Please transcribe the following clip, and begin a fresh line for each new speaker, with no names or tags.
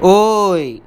Oi.